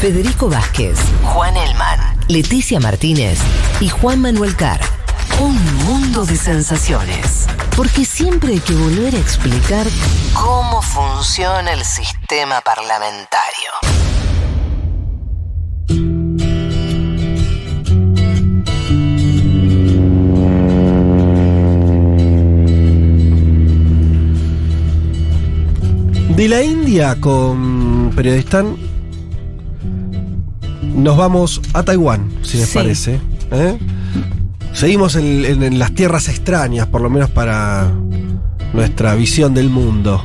Federico Vázquez, Juan Elman, Leticia Martínez y Juan Manuel Carr. Un mundo de sensaciones. Porque siempre hay que volver a explicar cómo funciona el sistema parlamentario. De la India con Periodistán nos vamos a Taiwán, si les Sí. parece. ¿eh? Seguimos en, en- en las tierras extrañas, por lo menos para nuestra visión del mundo.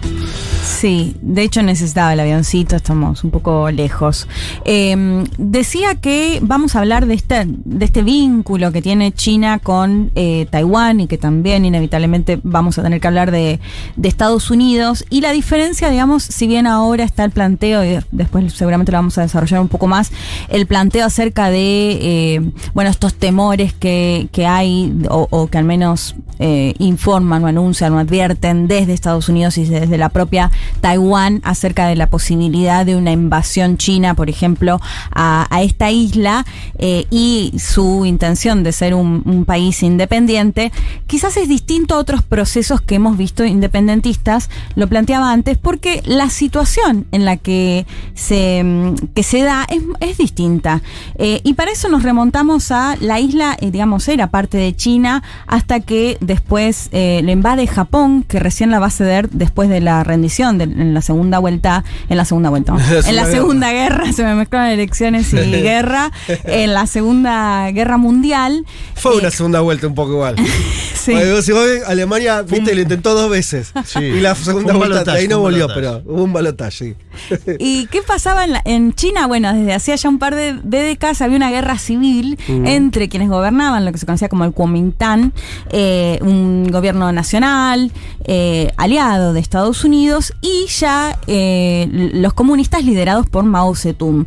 Sí, de hecho necesitaba el avioncito, estamos un poco lejos. Eh, decía que vamos a hablar de este, de este vínculo que tiene China con eh, Taiwán y que también inevitablemente vamos a tener que hablar de, de Estados Unidos. Y la diferencia, digamos, si bien ahora está el planteo, y después seguramente lo vamos a desarrollar un poco más, el planteo acerca de, eh, bueno, estos temores que, que hay o, o que al menos eh, informan o anuncian o advierten desde Estados Unidos y desde la propia Taiwán acerca de la posibilidad de una invasión china, por ejemplo, a, esta isla eh, y su intención de ser un, país independiente, quizás es distinto a otros procesos que hemos visto independentistas, lo planteaba antes, porque la situación en la que se, que se da es, es distinta. Eh, y para eso nos remontamos a la isla, eh, digamos, era parte de China, hasta que después le invade Japón, que recién la va a ceder después de la rendición, de- en la segunda vuelta, en la segunda vuelta, en la segunda guerra, se me mezclaron elecciones y guerra, en la segunda guerra mundial. Fue una Eh, segunda vuelta un poco igual. sí. Si vos ves, Alemania, viste, lo intentó dos veces. Sí. Y la segunda vuelta de ahí no volvió, pero hubo un balotaje, sí. ¿Y qué pasaba en, la- en China? Bueno, desde hacía ya un par de, de décadas había una guerra civil Mm. entre quienes gobernaban lo que se conocía como el Kuomintang, eh, un gobierno nacional eh, aliado de Estados Unidos y ya eh, los comunistas liderados por Mao Zedong.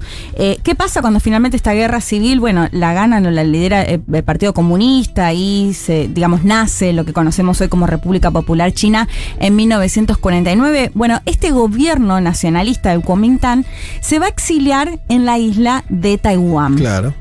¿Qué pasa cuando finalmente esta guerra civil, bueno, la ganan o la lidera eh, el Partido Comunista y se, digamos, nace lo que conocemos hoy como República Popular China en 1949? Bueno, este gobierno nacionalista del Kuomintang se va a exiliar en la isla de Taiwán. Claro.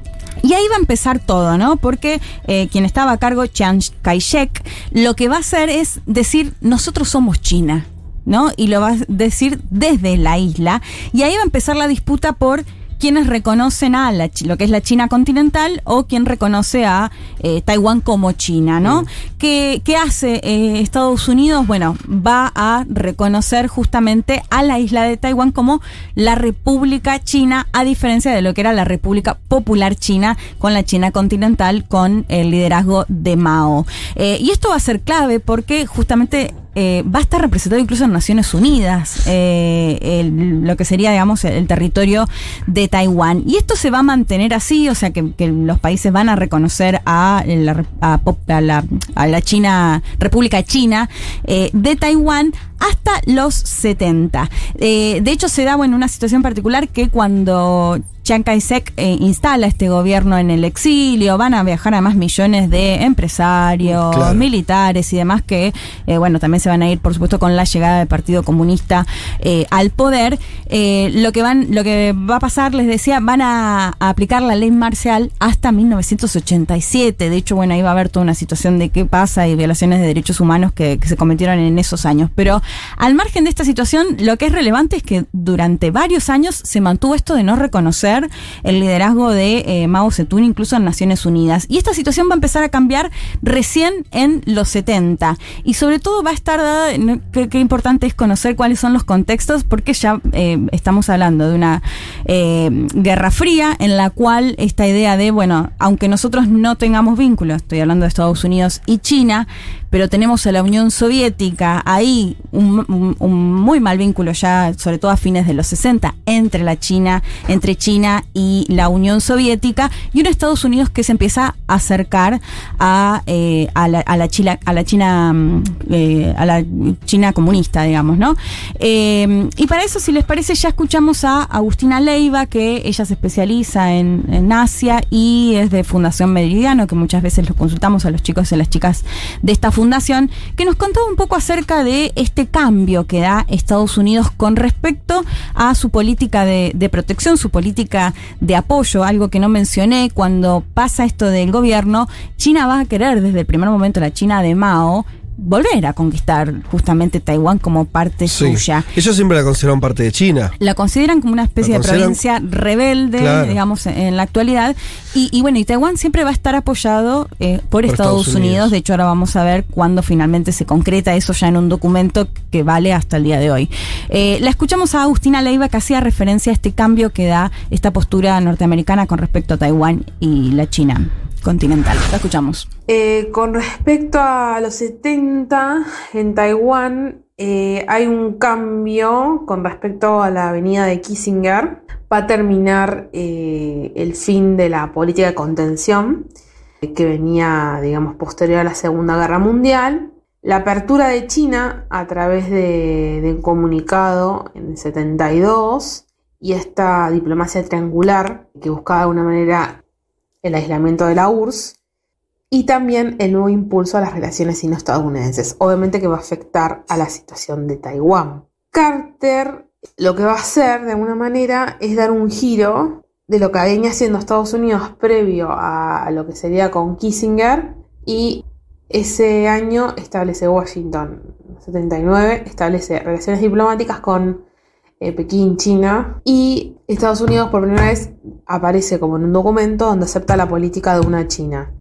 Y ahí va a empezar todo, ¿no? Porque eh, quien estaba a cargo, Chiang Kai-shek, lo que va a hacer es decir, nosotros somos China, ¿no? Y lo va a decir desde la isla. Y ahí va a empezar la disputa por quienes reconocen a la lo que es la China continental o quien reconoce a eh, Taiwán como China, ¿no? ¿Qué, qué hace eh, Estados Unidos? Bueno, va a reconocer justamente a la isla de Taiwán como la República China, a diferencia de lo que era la República Popular China con la China continental, con el liderazgo de Mao. Eh, y esto va a ser clave porque justamente eh, va a estar representado incluso en Naciones Unidas, eh, lo que sería, digamos, el, territorio de Taiwán. Y esto se va a mantener así, o sea, que, los países van a reconocer a la, a la China, República China eh, de Taiwán hasta los 70. Eh, de hecho, se da, bueno, una situación particular que cuando Chiang Kai-shek eh, instala este gobierno en el exilio, van a viajar además millones de empresarios, Claro. militares y demás que, eh, bueno, también se van a ir, por supuesto, con la llegada del Partido Comunista eh, al poder. Eh, lo que van, lo que va a pasar, les decía, van a, a aplicar la ley marcial hasta 1987. De hecho, bueno, ahí va a haber toda una situación de qué pasa y violaciones de derechos humanos que, que se cometieron en esos años. Pero al margen de esta situación, lo que es relevante es que durante varios años se mantuvo esto de no reconocer el liderazgo de eh, Mao Zedong, incluso en Naciones Unidas. Y esta situación va a empezar a cambiar recién en los 70. Y sobre todo va a estar dada, qué importante es conocer cuáles son los contextos, porque ya eh, estamos hablando de una eh, guerra fría en la cual esta idea de, bueno, aunque nosotros no tengamos vínculos, estoy hablando de Estados Unidos y China, pero tenemos a la Unión Soviética ahí, un, muy mal vínculo ya, sobre todo a fines de los 60, entre la China, entre China y la Unión Soviética, y un Estados Unidos que se empieza a acercar a, eh, a, la, a China, a la China, mm, eh, a la China comunista, digamos, ¿no? Eh, y para eso, si les parece, ya escuchamos a Agustina. Leiva, que ella se especializa en, Asia y es de Fundación Meridiano, que muchas veces los consultamos a los chicos y a las chicas de esta fundación, que nos contaba un poco acerca de este cambio que da Estados Unidos con respecto a su política de, protección, su política de apoyo, algo que no mencioné, cuando pasa esto del gobierno, China va a querer desde el primer momento, la China de Mao, volver a conquistar justamente Taiwán como parte Sí. suya. Ellos siempre la consideraron parte de China. La consideran como una especie de provincia rebelde, Claro. digamos, en, en la actualidad. Y, y bueno, y Taiwán siempre va a estar apoyado eh, por, Por Estados, Estados Unidos. Unidos. De hecho, ahora vamos a ver cuándo finalmente se concreta eso ya en un documento que vale hasta el día de hoy. Eh, la escuchamos a Agustina Leiva que hacía referencia a este cambio que da esta postura norteamericana con respecto a Taiwán y la China continental. La escuchamos. Eh, con respecto a los 70, en Taiwán eh, hay un cambio con respecto a la avenida de Kissinger. Va a terminar eh, el fin de la política de contención que venía, digamos, posterior a la Segunda Guerra Mundial. La apertura de China a través de, de un comunicado en el 72 y esta diplomacia triangular que buscaba de alguna manera el aislamiento de la URSS y también el nuevo impulso a las relaciones sino-estadounidenses, obviamente que va a afectar a la situación de Taiwán. Carter lo que va a hacer de alguna manera es dar un giro de lo que venía haciendo Estados Unidos previo a lo que sería con Kissinger y ese año establece Washington, 79, establece relaciones diplomáticas con eh, Pekín, China, y Estados Unidos por primera vez aparece como en un documento donde acepta la política de una China.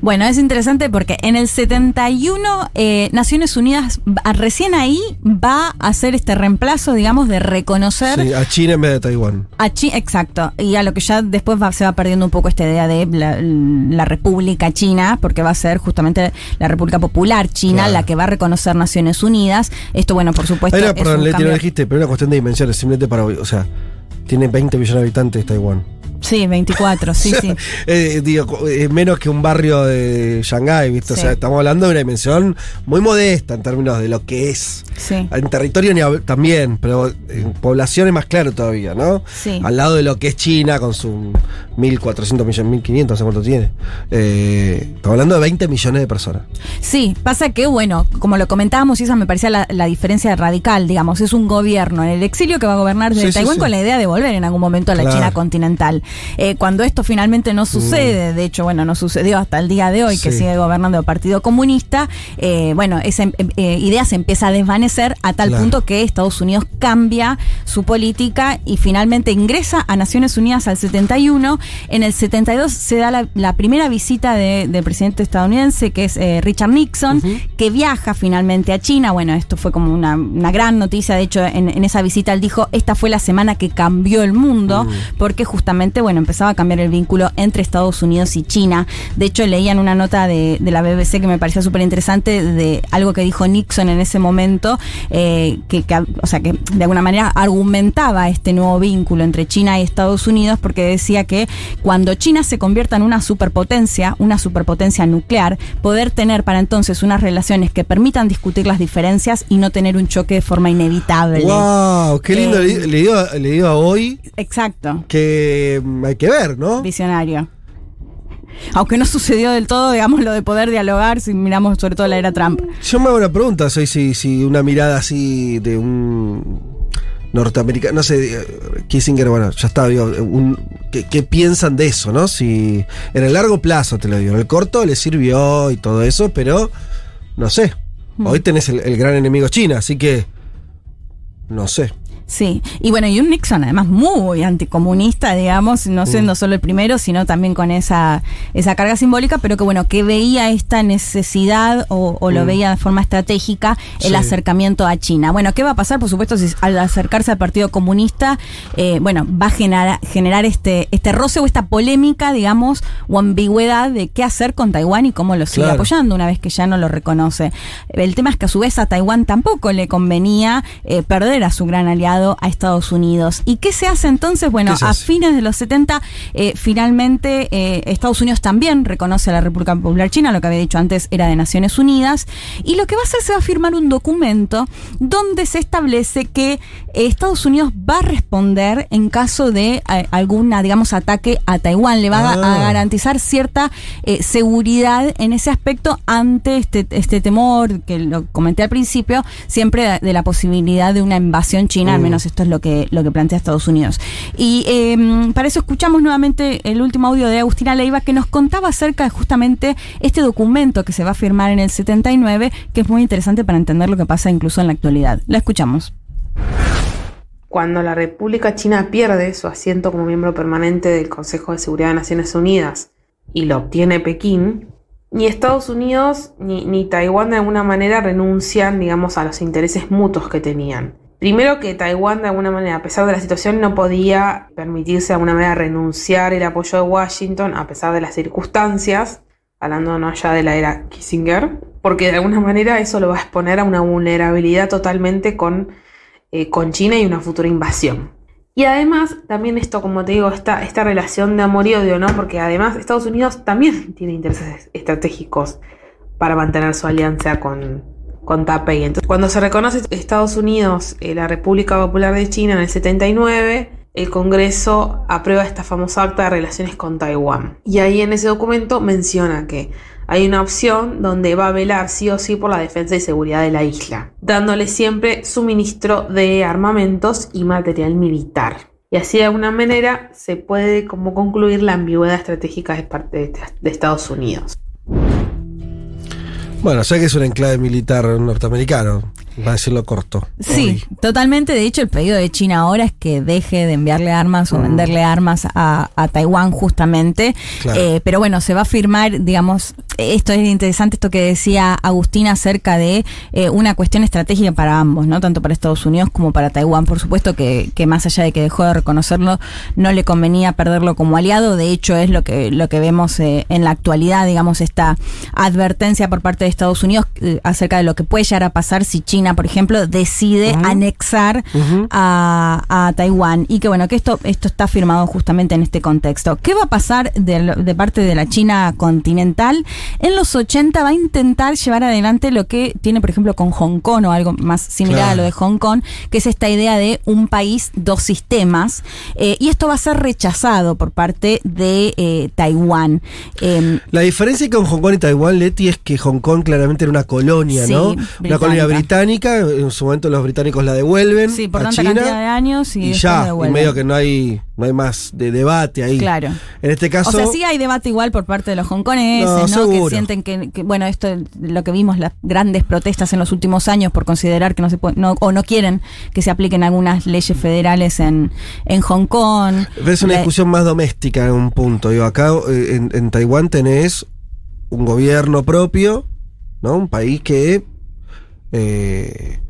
Bueno, es interesante porque en el 71 eh, Naciones Unidas recién ahí va a hacer este reemplazo, digamos, de reconocer Sí, a China en vez de Taiwán. a China, exacto, y a lo que ya después va- se va perdiendo un poco esta idea de la, la República China, porque va a ser justamente la República Popular China Claro. la que va a reconocer Naciones Unidas. Esto, bueno, por supuesto, una, es perdón, un cambio- lo dijiste, pero una cuestión de dimensiones, simplemente para. O sea, tiene 20 millones de habitantes Taiwán. Sí, 24, sí, sí. Eh, digo, eh, menos que un barrio de Shanghái, ¿viste? Sí. O sea, estamos hablando de una dimensión muy modesta en términos de lo que es. Sí. En territorio ni también, pero en población es más claro todavía, ¿no? Sí. Al lado de lo que es China con sus 1.400 millones, 1.500, no sé cuánto tiene. Eh, estamos hablando de 20 millones de personas. Sí, pasa que, bueno, como lo comentábamos, y esa me parecía la, la diferencia radical, digamos, es un gobierno en el exilio que va a gobernar desde Sí, Taiwán con la idea de volver en algún momento a la Claro. China continental. Eh, cuando esto finalmente no sucede, de hecho, bueno, no sucedió hasta el día de hoy, que sigue gobernando el Partido Comunista, eh, bueno, esa em- eh, idea se empieza a desvanecer a tal Claro. punto que Estados Unidos cambia su política y finalmente ingresa a Naciones Unidas al 71. En el 72 se da la, la primera visita de- del presidente estadounidense, que es eh, Richard Nixon, que viaja finalmente a China. Bueno, esto fue como una, una gran noticia. De hecho, en, en esa visita él dijo, esta fue la semana que cambió el mundo, porque justamente, bueno, empezaba a cambiar el vínculo entre Estados Unidos y China. De hecho, leían una nota de, de la BBC que me parecía súper interesante de algo que dijo Nixon en ese momento, eh, que, que, o sea, que de alguna manera argumentaba este nuevo vínculo entre China y Estados Unidos, porque decía que cuando China se convierta en una superpotencia, una superpotencia nuclear, poder tener para entonces unas relaciones que permitan discutir las diferencias y no tener un choque de forma inevitable. ¡Wow! ¡Qué lindo! Eh, le, le digo, le digo a hoy Exacto. que hay que ver, ¿no? Visionario. Aunque no sucedió del todo, digamos, lo de poder dialogar si miramos sobre todo la era Trump. Yo me hago una pregunta, soy si, si una mirada así de un norteamericano, no sé, eh, Kissinger, bueno, ya está, digo, un- ¿qué, qué piensan de eso, no? Si en el largo plazo, te lo digo, en el corto le sirvió y todo eso, pero no sé. Hoy tenés el, el gran enemigo China, así que no sé. Sí, y bueno, y un Nixon además muy anticomunista, digamos, no siendo solo el primero, sino también con esa, esa carga simbólica, pero que bueno, que veía esta necesidad o, o lo veía de forma estratégica el Sí. acercamiento a China. Bueno, ¿qué va a pasar? Por supuesto, si al acercarse al Partido Comunista, eh, bueno, va a generar, generar este, este roce o esta polémica, digamos, o ambigüedad de qué hacer con Taiwán y cómo lo sigue Claro. apoyando una vez que ya no lo reconoce. El tema es que a su vez a Taiwán tampoco le convenía eh, perder a su gran aliado a Estados Unidos. ¿Y qué se hace entonces? Bueno, ¿Qué se a fines de los 70, eh, finalmente eh, Estados Unidos también reconoce a la República Popular China, lo que había dicho antes era de Naciones Unidas, y lo que va a hacer se va a firmar un documento donde se establece que eh, Estados Unidos va a responder en caso de alguna, digamos, ataque a Taiwán, le va a- a Ah. garantizar cierta eh, seguridad en ese aspecto ante este, este temor que lo comenté al principio, siempre de, de la posibilidad de una invasión china, Mm. Menos esto es lo que, lo que plantea Estados Unidos. Y eh, para eso escuchamos nuevamente el último audio de Agustina Leiva que nos contaba acerca de justamente este documento que se va a firmar en el 79, que es muy interesante para entender lo que pasa incluso en la actualidad. La escuchamos. Cuando la República China pierde su asiento como miembro permanente del Consejo de Seguridad de Naciones Unidas y lo obtiene Pekín, ni Estados Unidos ni, ni Taiwán de alguna manera renuncian, digamos, a los intereses mutuos que tenían. Primero que Taiwán de alguna manera, a pesar de la situación, no podía permitirse de alguna manera renunciar el apoyo de Washington a pesar de las circunstancias, hablando no ya de la era Kissinger, porque de alguna manera eso lo va a exponer a una vulnerabilidad totalmente con eh, con China y una futura invasión. Y además, también esto, como te digo, esta, esta relación de amor y odio, ¿no? Porque además Estados Unidos también tiene intereses estratégicos para mantener su alianza con, con Taipei. Entonces, cuando se reconoce Estados Unidos, eh, la República Popular de China en el 79, el Congreso aprueba esta famosa acta de relaciones con Taiwán. Y ahí en ese documento menciona que hay una opción donde va a velar sí o sí por la defensa y seguridad de la isla, dándole siempre suministro de armamentos y material militar. Y así de alguna manera se puede como concluir la ambigüedad estratégica de parte de Estados Unidos. Bueno, sé que es un enclave militar norteamericano, va a decirlo corto. Sí, totalmente. De hecho, el pedido de China ahora es que deje de enviarle armas o Mm. venderle armas a, a Taiwán justamente. Claro. Eh, pero bueno, se va a firmar, digamos, esto es interesante, esto que decía Agustina acerca de eh, una cuestión estratégica para ambos, ¿no? Tanto para Estados Unidos como para Taiwán. Por supuesto que, que más allá de que dejó de reconocerlo, no le convenía perderlo como aliado. De hecho, es lo que, lo que vemos eh, en la actualidad, digamos, esta advertencia por parte de Estados Unidos acerca de lo que puede llegar a pasar si China, por ejemplo, decide anexar a, a Taiwán y que bueno, que esto, esto está firmado justamente en este contexto. ¿Qué va a pasar de, parte de la China continental? En los 80 va a intentar llevar adelante lo que tiene, por ejemplo, con Hong Kong o algo más similar Claro. a lo de Hong Kong, que es esta idea de un país, dos sistemas. Eh, y esto va a ser rechazado por parte de eh, Taiwán. Em, La diferencia con Hong Kong y Taiwán, Leti, es que Hong Kong claramente era una colonia, Sí, ¿no? británica. Una colonia británica, en su momento los británicos la devuelven sí, por a tanta China cantidad de años y, y ya, y medio que no hay, no hay más de debate ahí. Claro. En este caso, O sea, sí hay debate igual por parte de los hongkoneses, No, ¿no? Que sienten que, que, bueno, esto lo que vimos, las grandes protestas en los últimos años por considerar que no se puede, no, o no quieren que se apliquen algunas leyes federales en, en Hong Kong. es una La- discusión más doméstica en un punto. Digo, acá eh, en, en Taiwán tenés un gobierno propio, ¿no? Un país que. Eh,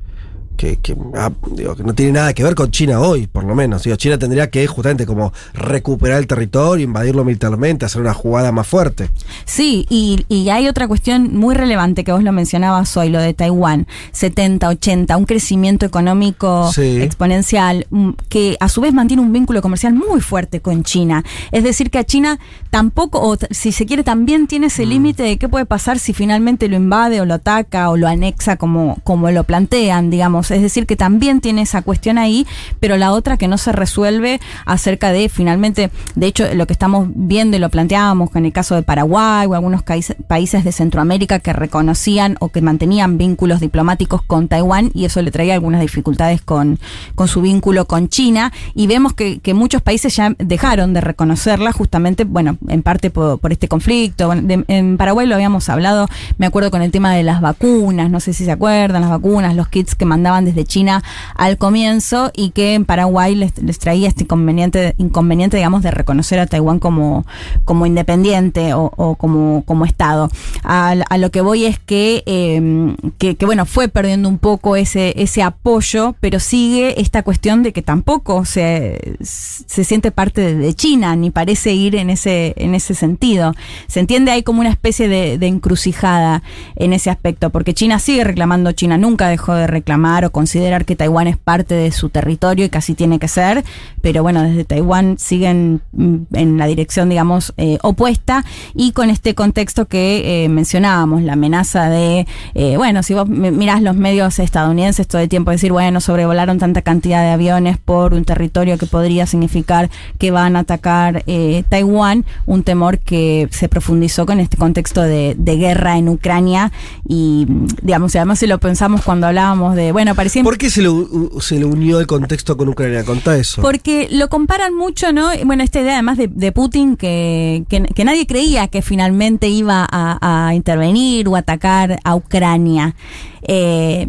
que, que, ah, digo, que no tiene nada que ver con China hoy, por lo menos. Digo, China tendría que justamente como recuperar el territorio, invadirlo militarmente, hacer una jugada más fuerte. Sí, y, y hay otra cuestión muy relevante que vos lo mencionabas hoy, lo de Taiwán, 70, 80, un crecimiento económico Sí. exponencial, mm, que a su vez mantiene un vínculo comercial muy fuerte con China. Es decir, que a China tampoco, o si se quiere, también tiene Mm. ese límite de qué puede pasar si finalmente lo invade o lo ataca o lo anexa como, como lo plantean, digamos. Es decir, que también tiene esa cuestión ahí, pero la otra que no se resuelve acerca de finalmente, de hecho, lo que estamos viendo y lo planteábamos con el caso de Paraguay o algunos países de Centroamérica que reconocían o que mantenían vínculos diplomáticos con Taiwán y eso le traía algunas dificultades con, con su vínculo con China. Y vemos que, que muchos países ya dejaron de reconocerla justamente, bueno, en parte por, este conflicto. En Paraguay lo habíamos hablado, me acuerdo con el tema de las vacunas, no sé si se acuerdan, las vacunas, los kits que mandaban desde China al comienzo y que en Paraguay les, traía este inconveniente, inconveniente, digamos, de reconocer a Taiwán como, como independiente o, como, como Estado. A, lo que voy es que, eh, que, que, bueno, fue perdiendo un poco ese, ese apoyo, pero sigue esta cuestión de que tampoco se, se siente parte de China, ni parece ir en ese, en ese sentido. Se entiende, hay como una especie de, de encrucijada en ese aspecto, porque China sigue reclamando, China nunca dejó de reclamar considerar que Taiwán es parte de su territorio y casi tiene que ser, pero bueno, desde Taiwán siguen mm, en la dirección, digamos, eh, opuesta y con este contexto que eh, mencionábamos, la amenaza de, eh, bueno, si vos mi- mirás los medios estadounidenses todo el tiempo decir, bueno, sobrevolaron tanta cantidad de aviones por un territorio que podría significar que van a atacar eh, Taiwán, un temor que se profundizó con este contexto de, de guerra en Ucrania y, mm, digamos, y además si lo pensamos cuando hablábamos de, bueno, ¿Por qué se le, u- se le unió el contexto con Ucrania? Contá eso. porque lo comparan mucho, ¿no? Bueno, esta idea además de, de Putin que, que, que nadie creía que finalmente iba a, a intervenir o atacar a Ucrania. Eh,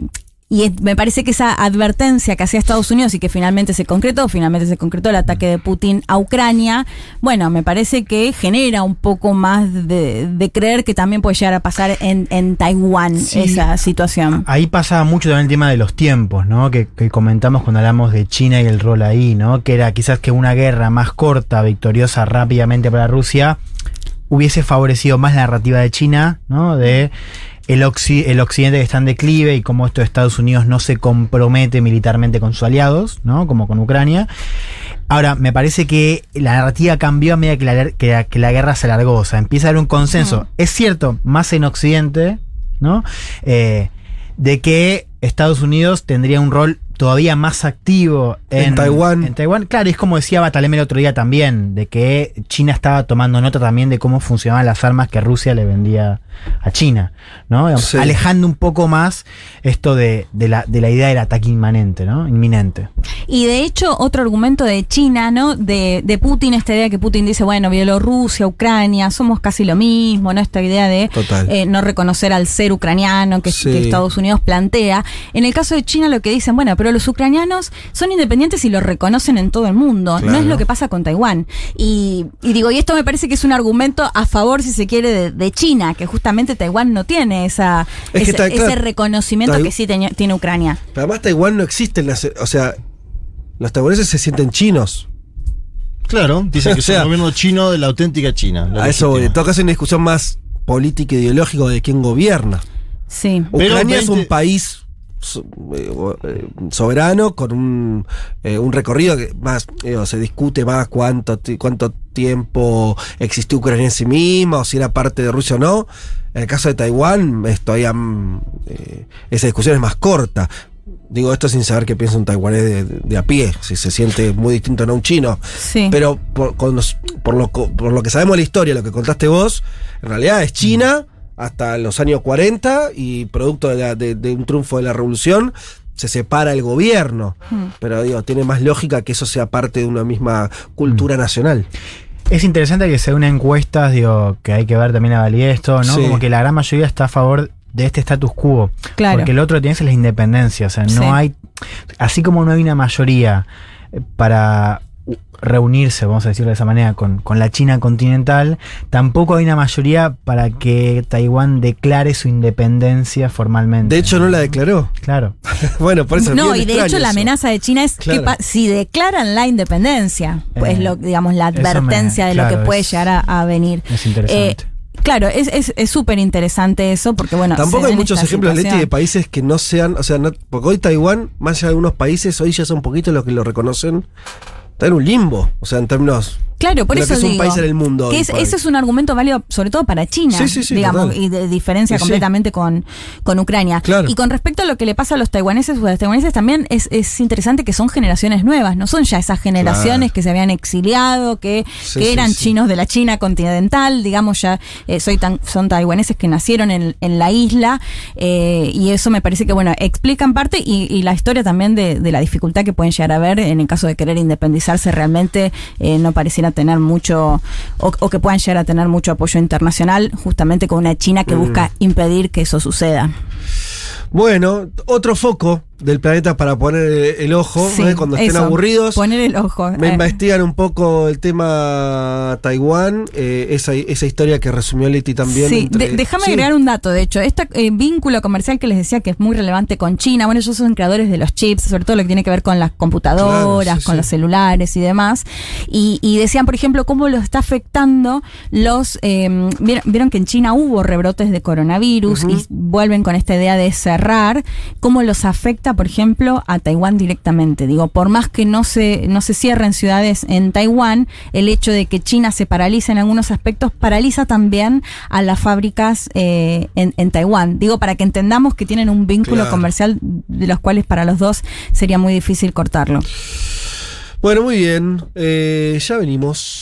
y es- me parece que esa advertencia que hacía Estados Unidos y que finalmente se concretó, finalmente se concretó el ataque de Putin a Ucrania, bueno, me parece que genera un poco más de, de creer que también puede llegar a pasar en, en Taiwán Sí. esa situación. Ahí pasaba mucho también el tema de los tiempos, ¿no? Que, que comentamos cuando hablamos de China y el rol ahí, ¿no? Que era quizás que una guerra más corta, victoriosa rápidamente para Rusia, hubiese favorecido más la narrativa de China, ¿no? De el, el occidente que está en declive y cómo esto de Estados Unidos no se compromete militarmente con sus aliados, ¿no? Como con Ucrania. Ahora, me parece que la narrativa cambió a medida que la, que la- que la guerra se alargó. O sea, empieza a haber un consenso. Es cierto, más en Occidente, ¿no? Eh, de que Estados Unidos tendría un rol todavía más activo en, En Taiwán. En Taiwán, claro, y es como decía Batalem el otro día también, de que China estaba tomando nota también de cómo funcionaban las armas que Rusia le vendía a China, ¿no? Digamos, Sí. Alejando un poco más esto de, de la, de la idea del ataque inmanente, ¿no? Inminente. Y de hecho, otro argumento de China, ¿no? De, de Putin, esta idea que Putin dice, bueno, Bielorrusia, Ucrania, somos casi lo mismo, ¿no? Esta idea de eh, no reconocer al ser ucraniano que, Sí. que Estados Unidos plantea. En el caso de China, lo que dicen, bueno, pero los ucranianos son independientes y lo reconocen en todo el mundo. No es lo que pasa con Taiwán. Y, y digo, y esto me parece que es un argumento a favor, si se quiere, de, de China, que justamente Taiwán no tiene esa, Es ese, ta- ese claro, reconocimiento que sí teña- tiene Ucrania. Pero además Taiwán no existe en la... O sea, los taiwaneses se sienten chinos. Claro, dice que O sea- es un gobierno chino de la auténtica China. la A eso voy. En todo caso, una discusión más política e ideológica de quién gobierna. Sí. Pero Ucrania es 20 un país soberano con un, eh, un recorrido que más eh, se discute más cuánto, cuánto tiempo existió Ucrania en sí misma o si era parte de Rusia o no. En el caso de Taiwán, es todavía mm, eh, esa discusión es más corta. Digo esto sin saber qué piensa un taiwanés de, de a pie, si se siente muy distinto a no un chino. Sí. Pero por, con los- por, lo, por lo que sabemos de la historia, lo que contaste vos, en realidad es China hasta los años 40 y producto de, la- de- de un triunfo de la revolución se separa el gobierno. Pero digo, tiene más lógica que eso sea parte de una misma cultura nacional. Es interesante que se una encuestas, digo, que hay que ver también la validez, esto, ¿no? Sí. Como que la gran mayoría está a favor de este status quo. Claro. Porque el otro que tienes es la independencia. O sea, no Sí. hay. Así como no hay una mayoría para reunirse, vamos a decirlo de esa manera, con, con la China continental, tampoco hay una mayoría para que Taiwán declare su independencia formalmente. De hecho, no la declaró. Claro. bueno, por eso es No, bien y de hecho la amenaza de China es Claro. que pa- si declaran la independencia, pues Eh, lo, digamos la me- advertencia de lo que puede es- llegar a, a venir. Es interesante. Eh, claro, es es- es súper interesante eso porque bueno. Tampoco hay muchos ejemplos, Leti, de países que no sean, o sea, no- porque hoy Taiwán, más allá de algunos países, hoy ya son poquitos los que lo reconocen, está en un limbo, o sea, en términos Claro, por de lo eso que es un digo país en el mundo que es- ese es un argumento válido sobre todo para China, Sí, sí, sí, digamos, total. y de diferencia completamente con, con Ucrania. Claro. Y con respecto a lo que le pasa a los taiwaneses o a los taiwaneses también es, es interesante que son generaciones nuevas, no son ya esas generaciones Claro. que se habían exiliado, que, que eran chinos de la China continental, digamos ya eh, soy tan, son taiwaneses que nacieron en, en la isla eh, y eso me parece que bueno explica en parte y, y la historia también de, de la dificultad que pueden llegar a ver en el caso de querer independizarse realmente eh, no pareciera tener mucho o, o que puedan llegar a tener mucho apoyo internacional justamente con una China Mm. que busca impedir que eso suceda. Bueno, otro foco del planeta para poner el, el ojo, Sí, ¿eh? cuando estén eso, aburridos. Poner el ojo. Me eh. investigan un poco el tema Taiwán, eh, esa, esa historia que resumió Leti también. Sí, entre- déjame Sí. agregar un dato, de hecho, este vínculo comercial que les decía que es muy relevante con China, bueno, ellos son creadores de los chips, sobre todo lo que tiene que ver con las computadoras, Claro, sí, con los celulares y demás, y, y decían, por ejemplo, cómo lo está afectando los, eh, vieron, vieron que en China hubo rebrotes de coronavirus y vuelven con esta idea de cerrar cómo los afecta, por ejemplo, a Taiwán directamente. Digo, por más que no se, no se cierren ciudades en Taiwán, el hecho de que China se paralice en algunos aspectos paraliza también a las fábricas eh, en, en Taiwán. Digo, para que entendamos que tienen un vínculo Claro. comercial de los cuales para los dos sería muy difícil cortarlo. Bueno, muy bien. Eh, ya venimos.